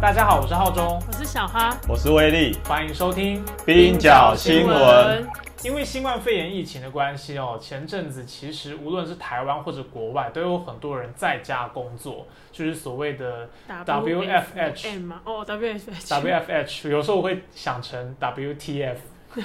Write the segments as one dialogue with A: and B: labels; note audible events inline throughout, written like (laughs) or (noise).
A: 大家好，我是浩中，
B: 我是小哈，
C: 我是威力，
A: 欢迎收听
C: 冰角新闻。
A: 因为新冠肺炎疫情的关系哦，前阵子其实无论是台湾或者国外，都有很多人在家工作，就是所谓的 WFH
B: 吗？哦
A: ，WFH，WFH，有时候我会想成 WTF。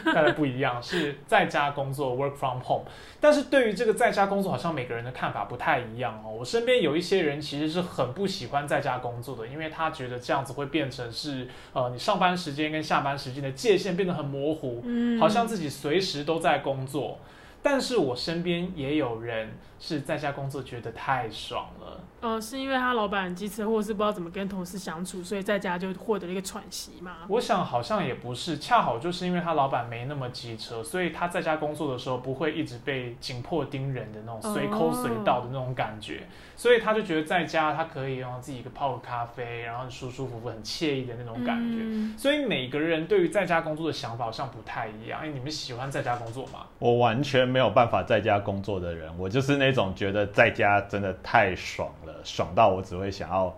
A: 大家不一样，是在家工作 （work from home）。但是对于这个在家工作，好像每个人的看法不太一样哦。我身边有一些人其实是很不喜欢在家工作的，因为他觉得这样子会变成是呃，你上班时间跟下班时间的界限变得很模糊，嗯，好像自己随时都在工作。但是我身边也有人是在家工作，觉得太爽了。
B: 呃，是因为他老板机车，或者是不知道怎么跟同事相处，所以在家就获得了一个喘息嘛？
A: 我想好像也不是，恰好就是因为他老板没那么机车，所以他在家工作的时候不会一直被紧迫盯人的那种随抠随到的那种感觉，所以他就觉得在家他可以让自己一个泡个咖啡，然后舒舒服服、很惬意的那种感觉。所以每个人对于在家工作的想法好像不太一样。哎，你们喜欢在家工作吗？
C: 我完全没有办法在家工作的人，我就是那种觉得在家真的太爽了。爽到我只会想要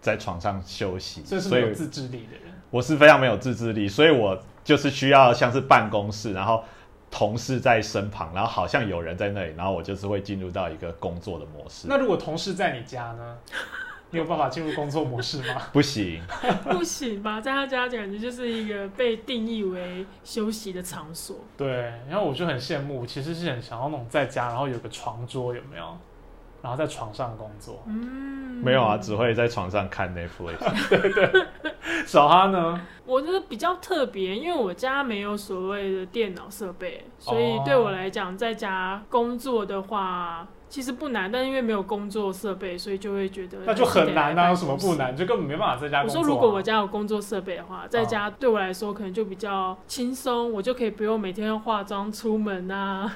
C: 在床上休息，
A: 这是没有自制力的人。
C: 我是非常没有自制力，所以我就是需要像是办公室，然后同事在身旁，然后好像有人在那里，然后我就是会进入到一个工作的模式。
A: 那如果同事在你家呢？你有办法进入工作模式吗？(laughs)
C: 不行，(laughs)
B: 不行吧？在他家感觉就是一个被定义为休息的场所。
A: 对，然后我就很羡慕，其实是很想要那种在家，然后有个床桌，有没有？然后在床上工作，
C: 嗯，没有啊，只会在床上看 Netflix。(laughs)
A: 对对，小哈呢？
B: 我觉得比较特别，因为我家没有所谓的电脑设备，所以对我来讲，在家工作的话其实不难，但因为没有工作设备，所以就会觉得
A: 那就很难啊！有什么不难？就根本没办法在家。我
B: 说如果我家有工作设备的话，在家对我来说可能就比较轻松，我就可以不用每天要化妆出门啊。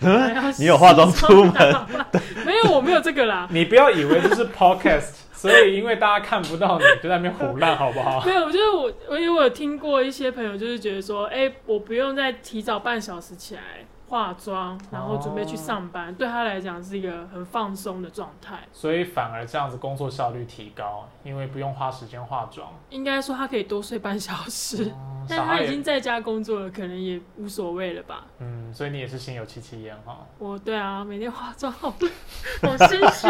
B: (laughs)
C: 你有化妆出门？(laughs)
B: 没有，我没有这个啦。
A: 你不要以为这是 podcast，(laughs) 所以因为大家看不到你，就在那边胡乱，好不好？
B: 没有，就是我，我因为我有听过一些朋友，就是觉得说，哎，我不用再提早半小时起来。化妆，然后准备去上班，对他来讲是一个很放松的状态，
A: 所以反而这样子工作效率提高，因为不用花时间化妆。
B: 应该说他可以多睡半小时，(laughs) 但他已经在家工作了，可能也无所谓了吧。
A: 嗯，所以你也是心有戚戚焉哈。
B: 我对啊，每天化妆好 (laughs) 好心虚，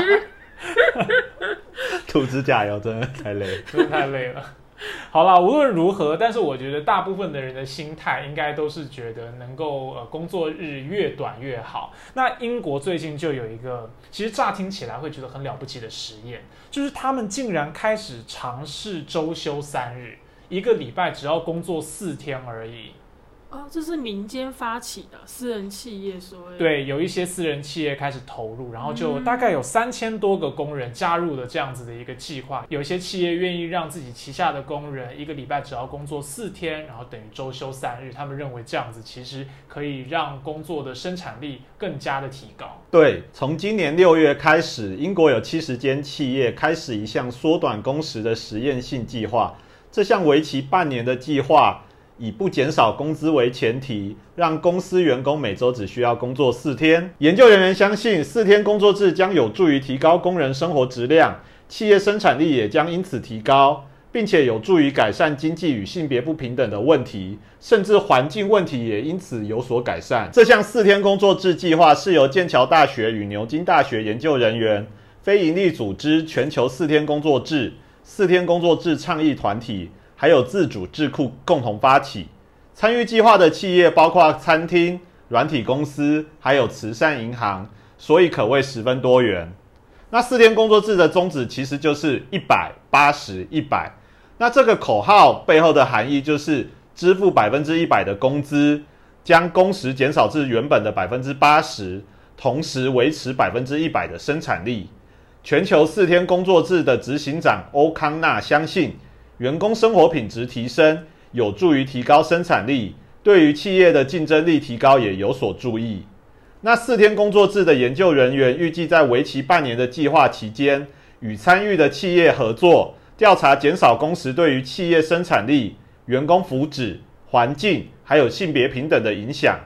C: 涂指甲油真的太累，
A: 真的太累了。(laughs) 好了，无论如何，但是我觉得大部分的人的心态应该都是觉得能够呃工作日越短越好。那英国最近就有一个，其实乍听起来会觉得很了不起的实验，就是他们竟然开始尝试周休三日，一个礼拜只要工作四天而已。
B: 哦，这是民间发起的私人企业，所谓
A: 对，有一些私人企业开始投入，然后就大概有三千多个工人加入了这样子的一个计划。有一些企业愿意让自己旗下的工人一个礼拜只要工作四天，然后等于周休三日。他们认为这样子其实可以让工作的生产力更加的提高。
C: 对，从今年六月开始，英国有七十间企业开始一项缩短工时的实验性计划。这项为期半年的计划。以不减少工资为前提，让公司员工每周只需要工作四天。研究人员相信，四天工作制将有助于提高工人生活质量，企业生产力也将因此提高，并且有助于改善经济与性别不平等的问题，甚至环境问题也因此有所改善。这项四天工作制计划是由剑桥大学与牛津大学研究人员、非营利组织全球四天工作制、四天工作制倡议团体。还有自主智库共同发起参与计划的企业，包括餐厅、软体公司，还有慈善银行，所以可谓十分多元。那四天工作制的宗旨其实就是一百八十一百。那这个口号背后的含义就是支付百分之一百的工资，将工时减少至原本的百分之八十，同时维持百分之一百的生产力。全球四天工作制的执行长欧康纳相信。员工生活品质提升，有助于提高生产力，对于企业的竞争力提高也有所注意。那四天工作制的研究人员预计在为期半年的计划期间，与参与的企业合作，调查减少工时对于企业生产力、员工福祉、环境还有性别平等的影响。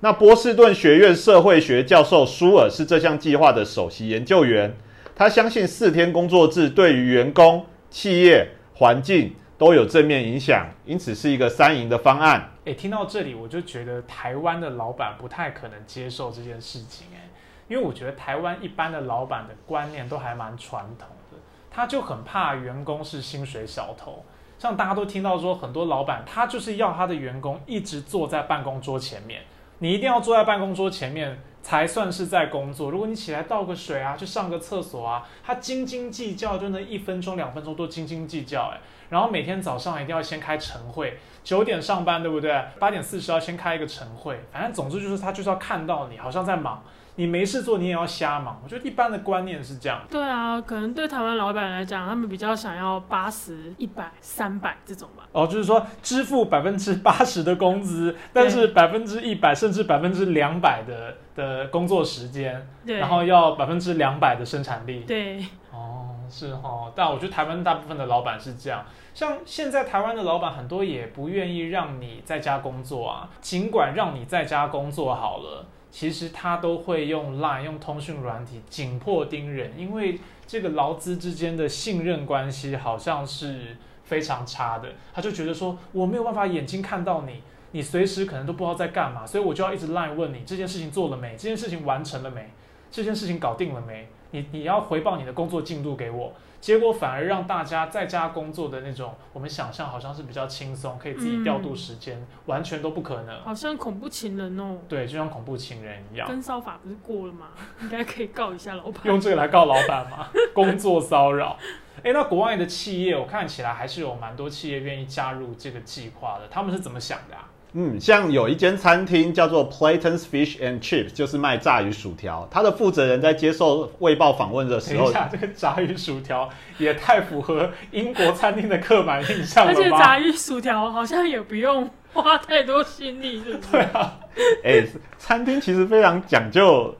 C: 那波士顿学院社会学教授舒尔是这项计划的首席研究员，他相信四天工作制对于员工、企业。环境都有正面影响，因此是一个三赢的方案。
A: 哎，听到这里我就觉得台湾的老板不太可能接受这件事情，哎，因为我觉得台湾一般的老板的观念都还蛮传统的，他就很怕员工是薪水小偷。像大家都听到说，很多老板他就是要他的员工一直坐在办公桌前面，你一定要坐在办公桌前面才算是在工作。如果你起来倒个水啊，去上个厕所啊，他斤斤计较，就那一分钟两分钟都斤斤计较，哎，然后每天早上一定要先开晨会，九点上班对不对？八点四十要先开一个晨会，反正总之就是他就是要看到你好像在忙。你没事做，你也要瞎忙。我觉得一般的观念是这样。
B: 对啊，可能对台湾老板来讲，他们比较想要八十一百、三百这种吧。
A: 哦，就是说支付百分之八十的工资，但是百分之一百甚至百分之两百的的工作时间，然后要百分之两百的生产力。
B: 对。
A: 哦，是哈。但我觉得台湾大部分的老板是这样。像现在台湾的老板很多也不愿意让你在家工作啊，尽管让你在家工作好了。其实他都会用 Line 用通讯软体紧迫盯人，因为这个劳资之间的信任关系好像是非常差的。他就觉得说我没有办法眼睛看到你，你随时可能都不知道在干嘛，所以我就要一直 Line 问你这件事情做了没，这件事情完成了没，这件事情搞定了没，你你要回报你的工作进度给我。结果反而让大家在家工作的那种，我们想象好像是比较轻松，可以自己调度时间，完全都不可能。
B: 好像恐怖情人哦。
A: 对，就像恐怖情人一样。
B: 跟骚法不是过了吗？应该可以告一下老板。(laughs)
A: 用这个来告老板吗？工作骚扰。(laughs) 哎，那国外的企业，我看起来还是有蛮多企业愿意加入这个计划的。他们是怎么想的啊？
C: 嗯，像有一间餐厅叫做 Platon's Fish and Chips，就是卖炸鱼薯条。他的负责人在接受《卫报》访问的时候，
A: 等一下，这个炸鱼薯条也太符合英国餐厅的刻板印象了
B: 吧？而且炸鱼薯条好像也不用花太多心力，是
A: 对啊。
C: 哎，餐厅其实非常讲究。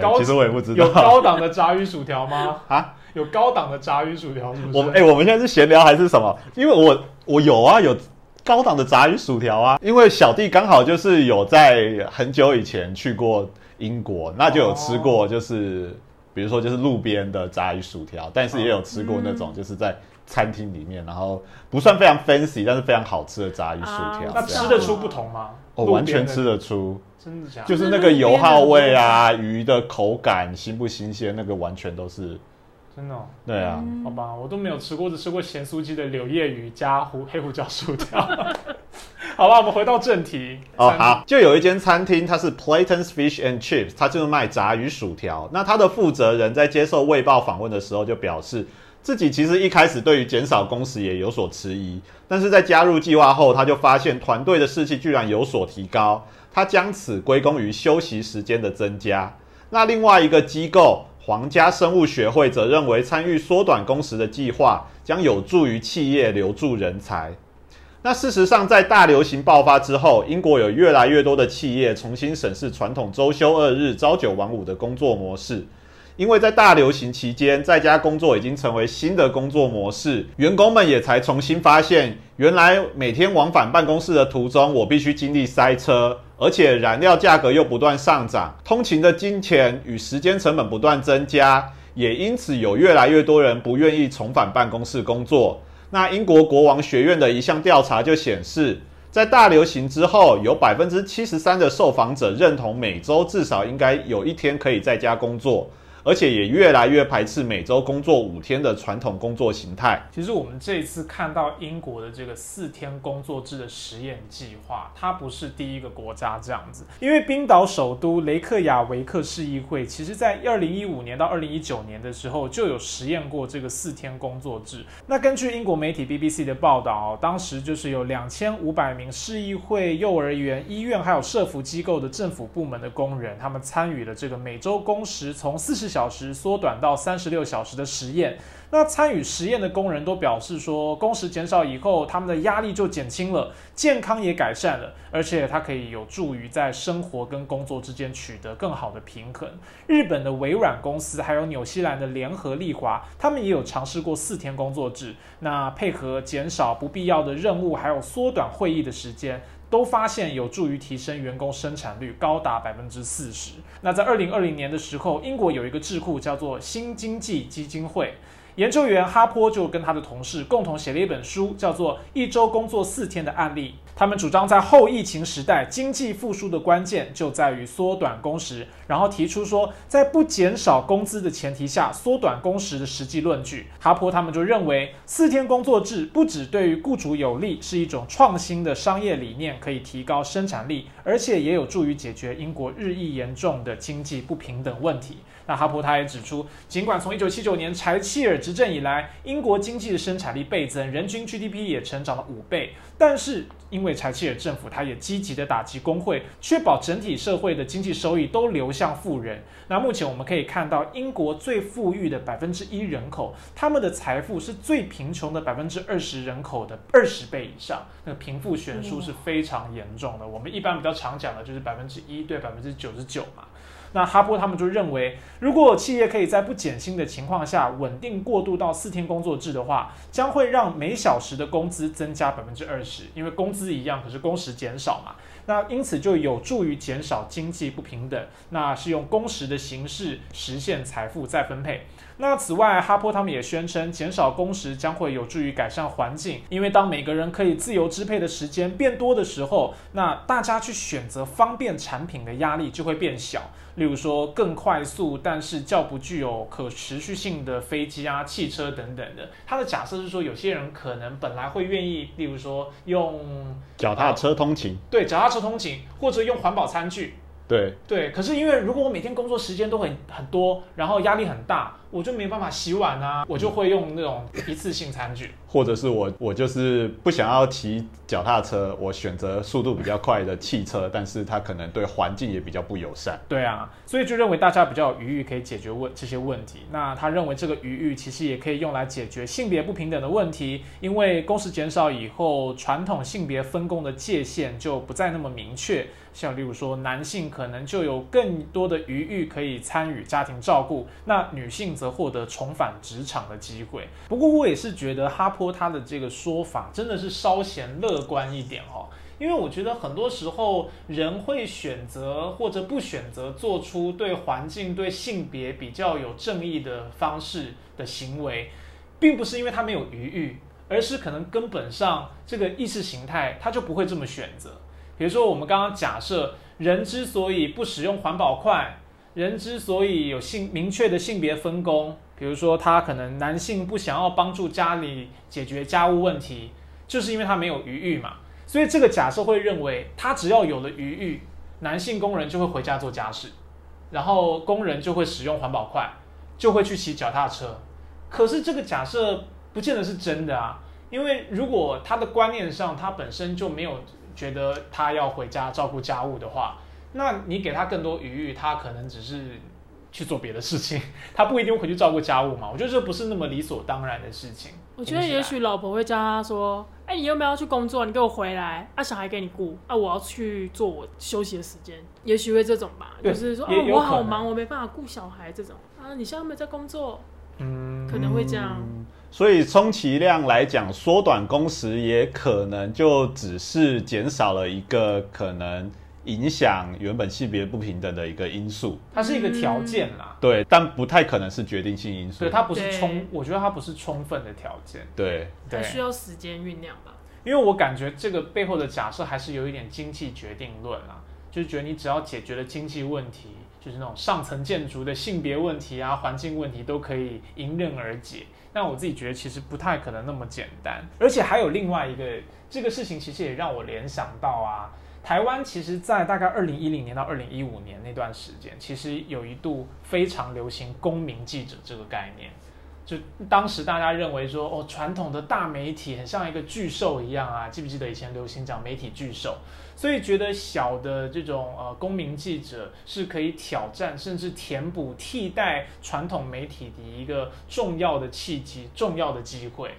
C: 高，其实我也不知道
A: 有高档的炸鱼薯条吗？(laughs) 啊，有高档的炸鱼薯条是不是？
C: 我们哎，我们现在是闲聊还是什么？因为我我有啊有。高档的炸鱼薯条啊，因为小弟刚好就是有在很久以前去过英国，那就有吃过，就是比如说就是路边的炸鱼薯条，但是也有吃过那种就是在餐厅里面，然后不算非常 fancy，但是非常好吃的炸鱼薯条。
A: 那吃得出不同吗？
C: 哦，完全吃得出，
A: 真的假？
C: 就是那个油耗味啊，鱼的口感新不新鲜，那个完全都是。
A: 真的？
C: 对啊，
A: 好吧，我都没有吃过，只吃过咸酥鸡的柳叶鱼加胡黑胡椒薯条。(laughs) 好吧，我们回到正题。
C: 哦，好，就有一间餐厅，它是 Platon's Fish and Chips，它就是卖炸鱼薯条。那它的负责人在接受《卫报》访问的时候，就表示自己其实一开始对于减少工时也有所迟疑，但是在加入计划后，他就发现团队的士气居然有所提高，他将此归功于休息时间的增加。那另外一个机构。皇家生物学会则认为，参与缩短工时的计划将有助于企业留住人才。那事实上，在大流行爆发之后，英国有越来越多的企业重新审视传统周休二日、朝九晚五的工作模式。因为在大流行期间，在家工作已经成为新的工作模式，员工们也才重新发现，原来每天往返办公室的途中，我必须经历塞车，而且燃料价格又不断上涨，通勤的金钱与时间成本不断增加，也因此有越来越多人不愿意重返办公室工作。那英国国王学院的一项调查就显示，在大流行之后，有百分之七十三的受访者认同每周至少应该有一天可以在家工作。而且也越来越排斥每周工作五天的传统工作形态。
A: 其实我们这一次看到英国的这个四天工作制的实验计划，它不是第一个国家这样子。因为冰岛首都雷克雅维克市议会，其实在二零一五年到二零一九年的时候就有实验过这个四天工作制。那根据英国媒体 BBC 的报道，当时就是有两千五百名市议会、幼儿园、医院还有社服机构的政府部门的工人，他们参与了这个每周工时从四十。小小时缩短到三十六小时的实验，那参与实验的工人都表示说，工时减少以后，他们的压力就减轻了，健康也改善了，而且它可以有助于在生活跟工作之间取得更好的平衡。日本的微软公司还有纽西兰的联合利华，他们也有尝试过四天工作制，那配合减少不必要的任务，还有缩短会议的时间。都发现有助于提升员工生产率，高达百分之四十。那在二零二零年的时候，英国有一个智库叫做新经济基金会，研究员哈坡就跟他的同事共同写了一本书，叫做《一周工作四天的案例》。他们主张在后疫情时代，经济复苏的关键就在于缩短工时，然后提出说，在不减少工资的前提下，缩短工时的实际论据。哈坡他们就认为，四天工作制不只对于雇主有利，是一种创新的商业理念，可以提高生产力，而且也有助于解决英国日益严重的经济不平等问题。那哈珀他也指出，尽管从一九七九年柴契尔执政以来，英国经济的生产力倍增，人均 GDP 也成长了五倍，但是因为柴契尔政府，他也积极的打击工会，确保整体社会的经济收益都流向富人。那目前我们可以看到，英国最富裕的百分之一人口，他们的财富是最贫穷的百分之二十人口的二十倍以上，那个贫富悬殊是非常严重的。我们一般比较常讲的就是百分之一对百分之九十九嘛。那哈波他们就认为，如果企业可以在不减薪的情况下稳定过渡到四天工作制的话，将会让每小时的工资增加百分之二十，因为工资一样，可是工时减少嘛。那因此就有助于减少经济不平等。那是用工时的形式实现财富再分配。那此外，哈珀他们也宣称，减少工时将会有助于改善环境，因为当每个人可以自由支配的时间变多的时候，那大家去选择方便产品的压力就会变小。例如说，更快速但是较不具有可持续性的飞机啊、汽车等等的。他的假设是说，有些人可能本来会愿意，例如说用
C: 脚踏车通勤，
A: 对，脚踏车通勤，或者用环保餐具。
C: 对
A: 对，可是因为如果我每天工作时间都很很多，然后压力很大，我就没办法洗碗啊，我就会用那种一次性餐具，
C: 或者是我我就是不想要骑脚踏车，我选择速度比较快的汽车，但是它可能对环境也比较不友善。
A: 对啊，所以就认为大家比较有余裕可以解决问这些问题。那他认为这个余裕其实也可以用来解决性别不平等的问题，因为工时减少以后，传统性别分工的界限就不再那么明确。像例如说，男性可能就有更多的余裕可以参与家庭照顾，那女性则获得重返职场的机会。不过我也是觉得哈坡他的这个说法真的是稍显乐观一点哦，因为我觉得很多时候人会选择或者不选择做出对环境、对性别比较有正义的方式的行为，并不是因为他没有余裕，而是可能根本上这个意识形态他就不会这么选择。比如说，我们刚刚假设人之所以不使用环保筷，人之所以有性明确的性别分工，比如说他可能男性不想要帮助家里解决家务问题，就是因为他没有余裕嘛。所以这个假设会认为，他只要有了余裕，男性工人就会回家做家事，然后工人就会使用环保筷，就会去骑脚踏车。可是这个假设不见得是真的啊，因为如果他的观念上他本身就没有。觉得他要回家照顾家务的话，那你给他更多余裕，他可能只是去做别的事情，他不一定会回去照顾家务嘛。我觉得这不是那么理所当然的事情。
B: 我觉得也许老婆会教他说：“哎，你有没有要去工作？你给我回来啊，小孩给你顾啊，我要去做我休息的时间。”也许会这种吧，就是说：“哦，我好忙，我没办法顾小孩。”这种啊，你现在没在工作，嗯，可能会这样。
C: 所以，充其量来讲，缩短工时也可能就只是减少了一个可能影响原本性别不平等的一个因素。
A: 它是一个条件啦，
C: 对，但不太可能是决定性因素。
A: 对，它不是充，我觉得它不是充分的条件。
C: 对，
B: 还需要时间酝酿吧。
A: 因为我感觉这个背后的假设还是有一点经济决定论啦，就是觉得你只要解决了经济问题，就是那种上层建筑的性别问题啊、环境问题都可以迎刃而解。那我自己觉得其实不太可能那么简单，而且还有另外一个这个事情，其实也让我联想到啊，台湾其实，在大概二零一零年到二零一五年那段时间，其实有一度非常流行公民记者这个概念。就当时大家认为说，哦，传统的大媒体很像一个巨兽一样啊，记不记得以前流行讲媒体巨兽？所以觉得小的这种呃公民记者是可以挑战甚至填补替代传统媒体的一个重要的契机、重要的机会。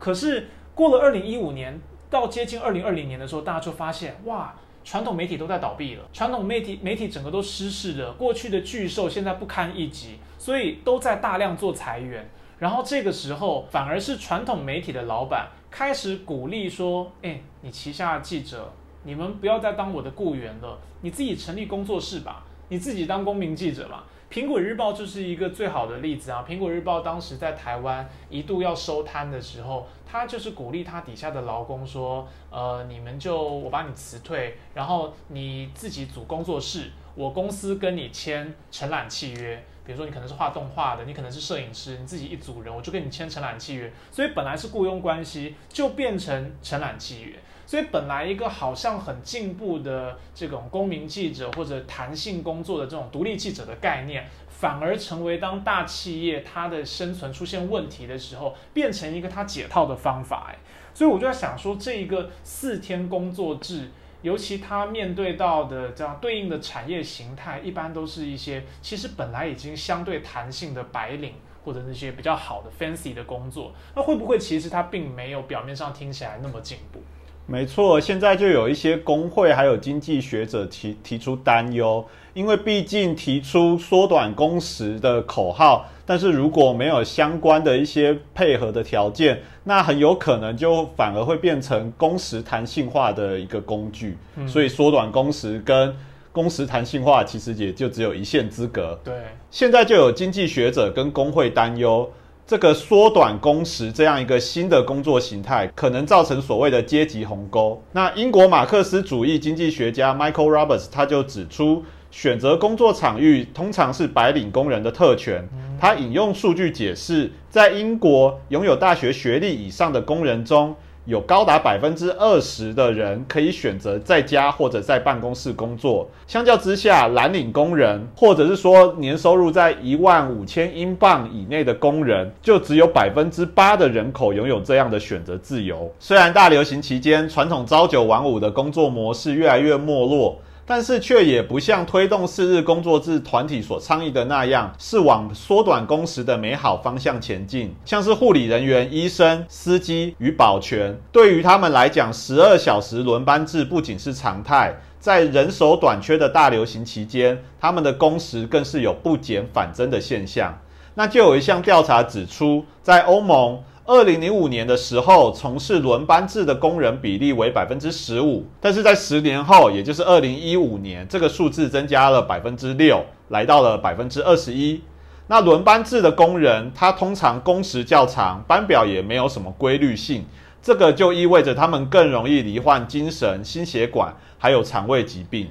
A: 可是过了二零一五年到接近二零二零年的时候，大家就发现哇，传统媒体都在倒闭了，传统媒体媒体整个都失势了，过去的巨兽现在不堪一击，所以都在大量做裁员。然后这个时候，反而是传统媒体的老板开始鼓励说：“哎，你旗下的记者，你们不要再当我的雇员了，你自己成立工作室吧，你自己当公民记者吧。”苹果日报就是一个最好的例子啊！苹果日报当时在台湾一度要收摊的时候，他就是鼓励他底下的劳工说：“呃，你们就我把你辞退，然后你自己组工作室，我公司跟你签承揽契约。比如说你可能是画动画的，你可能是摄影师，你自己一组人，我就跟你签承揽契约。所以本来是雇佣关系，就变成承揽契约。”所以本来一个好像很进步的这种公民记者或者弹性工作的这种独立记者的概念，反而成为当大企业它的生存出现问题的时候，变成一个它解套的方法。哎，所以我就在想说，这一个四天工作制，尤其它面对到的这样对应的产业形态，一般都是一些其实本来已经相对弹性的白领或者那些比较好的 fancy 的工作，那会不会其实它并没有表面上听起来那么进步？
C: 没错，现在就有一些工会还有经济学者提提出担忧，因为毕竟提出缩短工时的口号，但是如果没有相关的一些配合的条件，那很有可能就反而会变成工时弹性化的一个工具。所以缩短工时跟工时弹性化其实也就只有一线之隔。
A: 对，
C: 现在就有经济学者跟工会担忧。这个缩短工时这样一个新的工作形态，可能造成所谓的阶级鸿沟。那英国马克思主义经济学家 Michael Roberts 他就指出，选择工作场域通常是白领工人的特权。他引用数据解释，在英国拥有大学学历以上的工人中。有高达百分之二十的人可以选择在家或者在办公室工作。相较之下，蓝领工人或者是说年收入在一万五千英镑以内的工人，就只有百分之八的人口拥有这样的选择自由。虽然大流行期间传统朝九晚五的工作模式越来越没落。但是却也不像推动四日工作制团体所倡议的那样，是往缩短工时的美好方向前进。像是护理人员、医生、司机与保全，对于他们来讲，十二小时轮班制不仅是常态，在人手短缺的大流行期间，他们的工时更是有不减反增的现象。那就有一项调查指出，在欧盟。二零零五年的时候，从事轮班制的工人比例为百分之十五，但是在十年后，也就是二零一五年，这个数字增加了百分之六，来到了百分之二十一。那轮班制的工人，他通常工时较长，班表也没有什么规律性，这个就意味着他们更容易罹患精神、心血管还有肠胃疾病。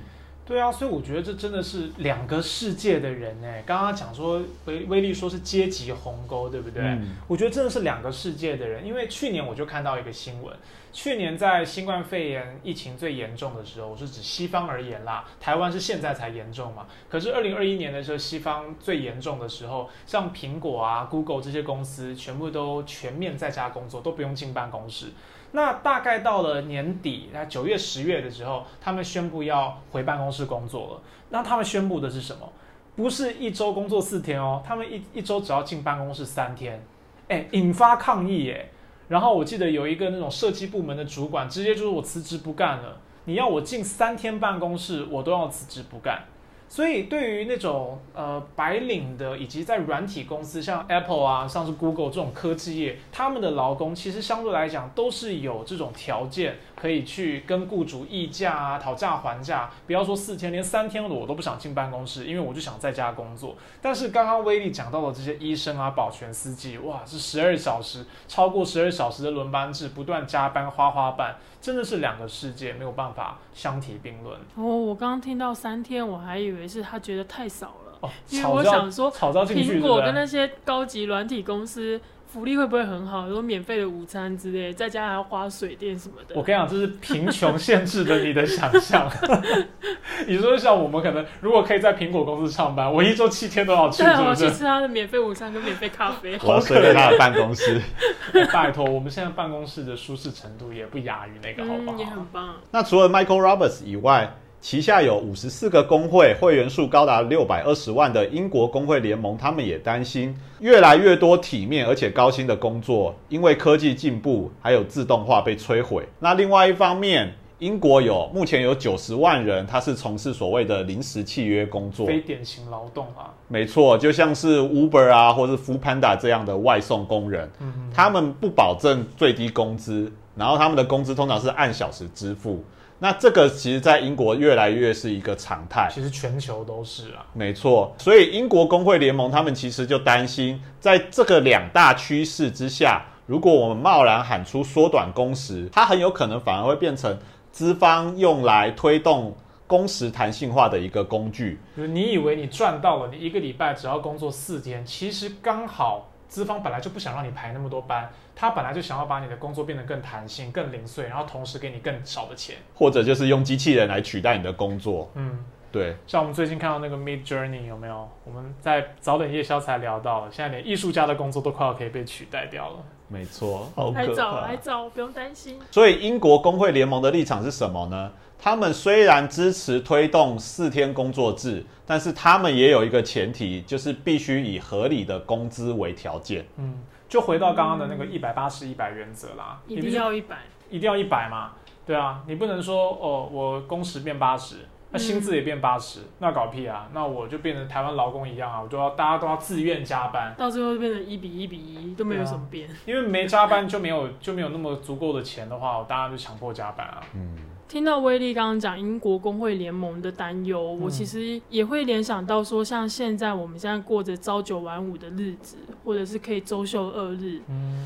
A: 对啊，所以我觉得这真的是两个世界的人哎。刚刚讲说威威力说是阶级鸿沟，对不对？我觉得真的是两个世界的人。因为去年我就看到一个新闻，去年在新冠肺炎疫情最严重的时候，我是指西方而言啦，台湾是现在才严重嘛。可是二零二一年的时候，西方最严重的时候，像苹果啊、Google 这些公司全部都全面在家工作，都不用进办公室。那大概到了年底，那九月、十月的时候，他们宣布要回办公室工作了。那他们宣布的是什么？不是一周工作四天哦，他们一一周只要进办公室三天。哎，引发抗议耶！然后我记得有一个那种设计部门的主管，直接就是我辞职不干了。你要我进三天办公室，我都要辞职不干。所以，对于那种呃白领的，以及在软体公司像 Apple 啊，像是 Google 这种科技业，他们的劳工其实相对来讲都是有这种条件。可以去跟雇主议价啊，讨价还价。不要说四天，连三天的我都不想进办公室，因为我就想在家工作。但是刚刚威力讲到的这些医生啊、保全、司机，哇，是十二小时，超过十二小时的轮班制，不断加班、花花班，真的是两个世界，没有办法相提并论。
B: 哦，我刚刚听到三天，我还以为是他觉得太少了。
A: 哦，
B: 因为我想说，
A: 苹
B: 果跟那些高级软体公司。福利会不会很好？有免费的午餐之类，在家还要花水电什么的。
A: 我跟你讲，这是贫穷限制了你的想象。(laughs) 你说像我们可能，如果可以在苹果公司上班，我一周七天都要去，
B: 我去吃他的免费午餐跟免费咖啡。(laughs)
C: 我要睡在他的办公室。(laughs)
A: 拜托，我们现在办公室的舒适程度也不亚于那个，好不好？
B: 也很棒。
C: 那除了 Michael Roberts 以外。旗下有五十四个工会，会员数高达六百二十万的英国工会联盟，他们也担心越来越多体面而且高薪的工作，因为科技进步还有自动化被摧毁。那另外一方面，英国有目前有九十万人，他是从事所谓的临时契约工作，
A: 非典型劳动啊。
C: 没错，就像是 Uber 啊，或是 Food Panda 这样的外送工人，他们不保证最低工资，然后他们的工资通常是按小时支付。那这个其实，在英国越来越是一个常态。
A: 其实全球都是啊，
C: 没错。所以英国工会联盟他们其实就担心，在这个两大趋势之下，如果我们贸然喊出缩短工时，它很有可能反而会变成资方用来推动工时弹性化的一个工具。
A: 就是你以为你赚到了，你一个礼拜只要工作四天，其实刚好资方本来就不想让你排那么多班。他本来就想要把你的工作变得更弹性、更零碎，然后同时给你更少的钱，
C: 或者就是用机器人来取代你的工作。
A: 嗯，
C: 对。
A: 像我们最近看到那个 Mid Journey 有没有？我们在早点夜宵才聊到了，现在连艺术家的工作都快要可以被取代掉了。
C: 没错，
B: 还早，还早，不用担心。
C: 所以英国工会联盟的立场是什么呢？他们虽然支持推动四天工作制，但是他们也有一个前提，就是必须以合理的工资为条件。
A: 嗯。就回到刚刚的那个一百八十一百原则啦，
B: 一定要一百，
A: 一定要一百嘛？对啊，你不能说哦，我工时变八十，那薪资也变八十，那搞屁啊！那我就变成台湾劳工一样啊，我就要大家都要自愿加班，
B: 到最后变成一比一比一都没有什么变，
A: 因为没加班就没有就没有那么足够的钱的话，大家就强迫加班啊。
C: 嗯。
B: 听到威利刚刚讲英国工会联盟的担忧，我其实也会联想到说，像现在我们现在过着朝九晚五的日子，或者是可以周休二日，
A: 嗯，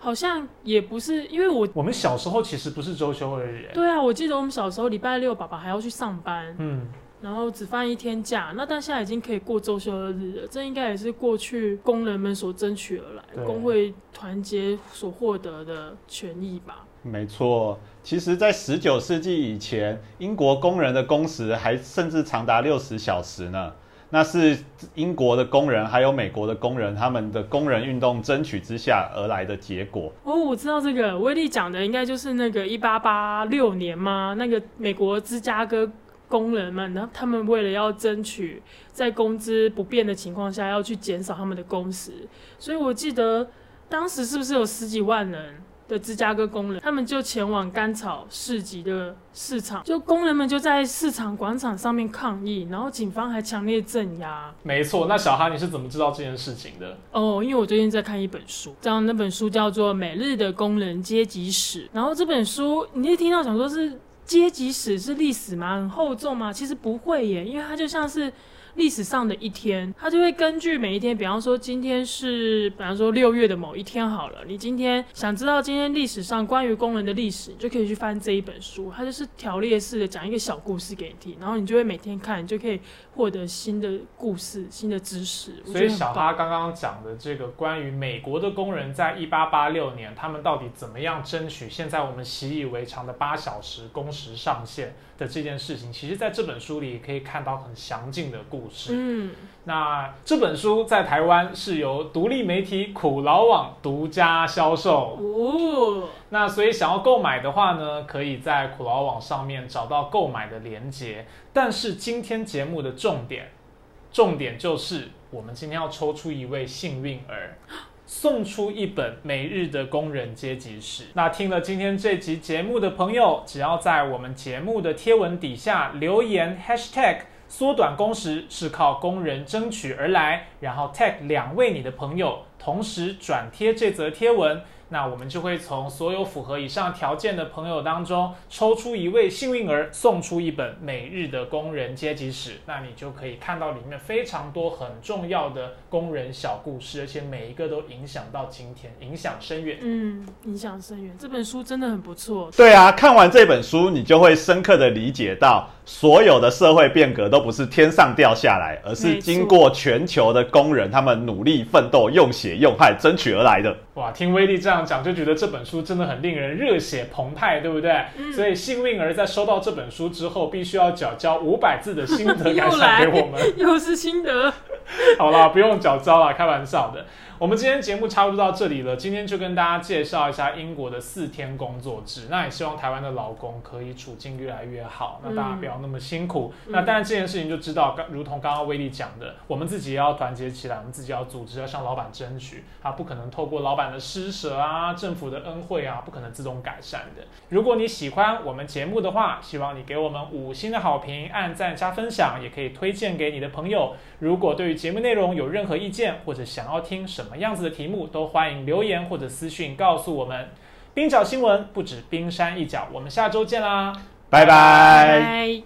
B: 好像也不是，因为我
A: 我们小时候其实不是周休二日，
B: 对啊，我记得我们小时候礼拜六爸爸还要去上班，
A: 嗯，
B: 然后只放一天假，那但现在已经可以过周休二日了，这应该也是过去工人们所争取而来，工会团结所获得的权益吧。
C: 没错，其实，在十九世纪以前，英国工人的工时还甚至长达六十小时呢。那是英国的工人还有美国的工人他们的工人运动争取之下而来的结果。
B: 哦，我知道这个威利讲的应该就是那个一八八六年吗？那个美国芝加哥工人们，然后他们为了要争取在工资不变的情况下，要去减少他们的工时，所以我记得当时是不是有十几万人？的芝加哥工人，他们就前往甘草市集的市场，就工人们就在市场广场上面抗议，然后警方还强烈镇压。
A: 没错，那小哈你是怎么知道这件事情的？
B: 哦，因为我最近在看一本书，这样那本书叫做《每日的工人阶级史》，然后这本书你一听到想说是阶级史是历史吗？很厚重吗？其实不会耶，因为它就像是。历史上的一天，他就会根据每一天，比方说今天是，比方说六月的某一天好了。你今天想知道今天历史上关于工人的历史，你就可以去翻这一本书，它就是条列式的讲一个小故事给你听，然后你就会每天看，你就可以获得新的故事、新的知识。
A: 所以小哈刚刚讲的这个关于美国的工人在一八八六年，他们到底怎么样争取现在我们习以为常的八小时工时上限？的这件事情，其实在这本书里可以看到很详尽的故事。
B: 嗯，
A: 那这本书在台湾是由独立媒体苦劳网独家销售。
B: 哦，
A: 那所以想要购买的话呢，可以在苦劳网上面找到购买的链接。但是今天节目的重点，重点就是我们今天要抽出一位幸运儿。(laughs) 送出一本每日的工人阶级史。那听了今天这集节目的朋友，只要在我们节目的贴文底下留言 #hashtag 缩短工时是靠工人争取而来，然后 tag 两位你的朋友，同时转贴这则贴文。那我们就会从所有符合以上条件的朋友当中抽出一位幸运儿，送出一本每日的工人阶级史。那你就可以看到里面非常多很重要的工人小故事，而且每一个都影响到今天，影响深远。
B: 嗯，影响深远。这本书真的很不错。
C: 对啊，看完这本书，你就会深刻的理解到，所有的社会变革都不是天上掉下来，而是经过全球的工人他们努力奋斗、用血用汗争取而来的。
A: 哇，听威力这样讲，就觉得这本书真的很令人热血澎湃，对不对？所以幸运儿在收到这本书之后，必须要缴交五百字的心得 (laughs) 感想给我们，
B: 又是心得。(laughs)
A: 好了，不用缴交了，开玩笑的。我们今天节目差不多到这里了。今天就跟大家介绍一下英国的四天工作制。那也希望台湾的劳工可以处境越来越好，那大家不要那么辛苦。那当然这件事情就知道，刚如同刚刚威力讲的，我们自己也要团结起来，我们自己要组织，要向老板争取。啊，不可能透过老板的施舍啊，政府的恩惠啊，不可能自动改善的。如果你喜欢我们节目的话，希望你给我们五星的好评，按赞加分享，也可以推荐给你的朋友。如果对于节目内容有任何意见，或者想要听什么样子的题目，都欢迎留言或者私讯告诉我们。冰角新闻不止冰山一角，我们下周见啦，
C: 拜拜。
B: 拜。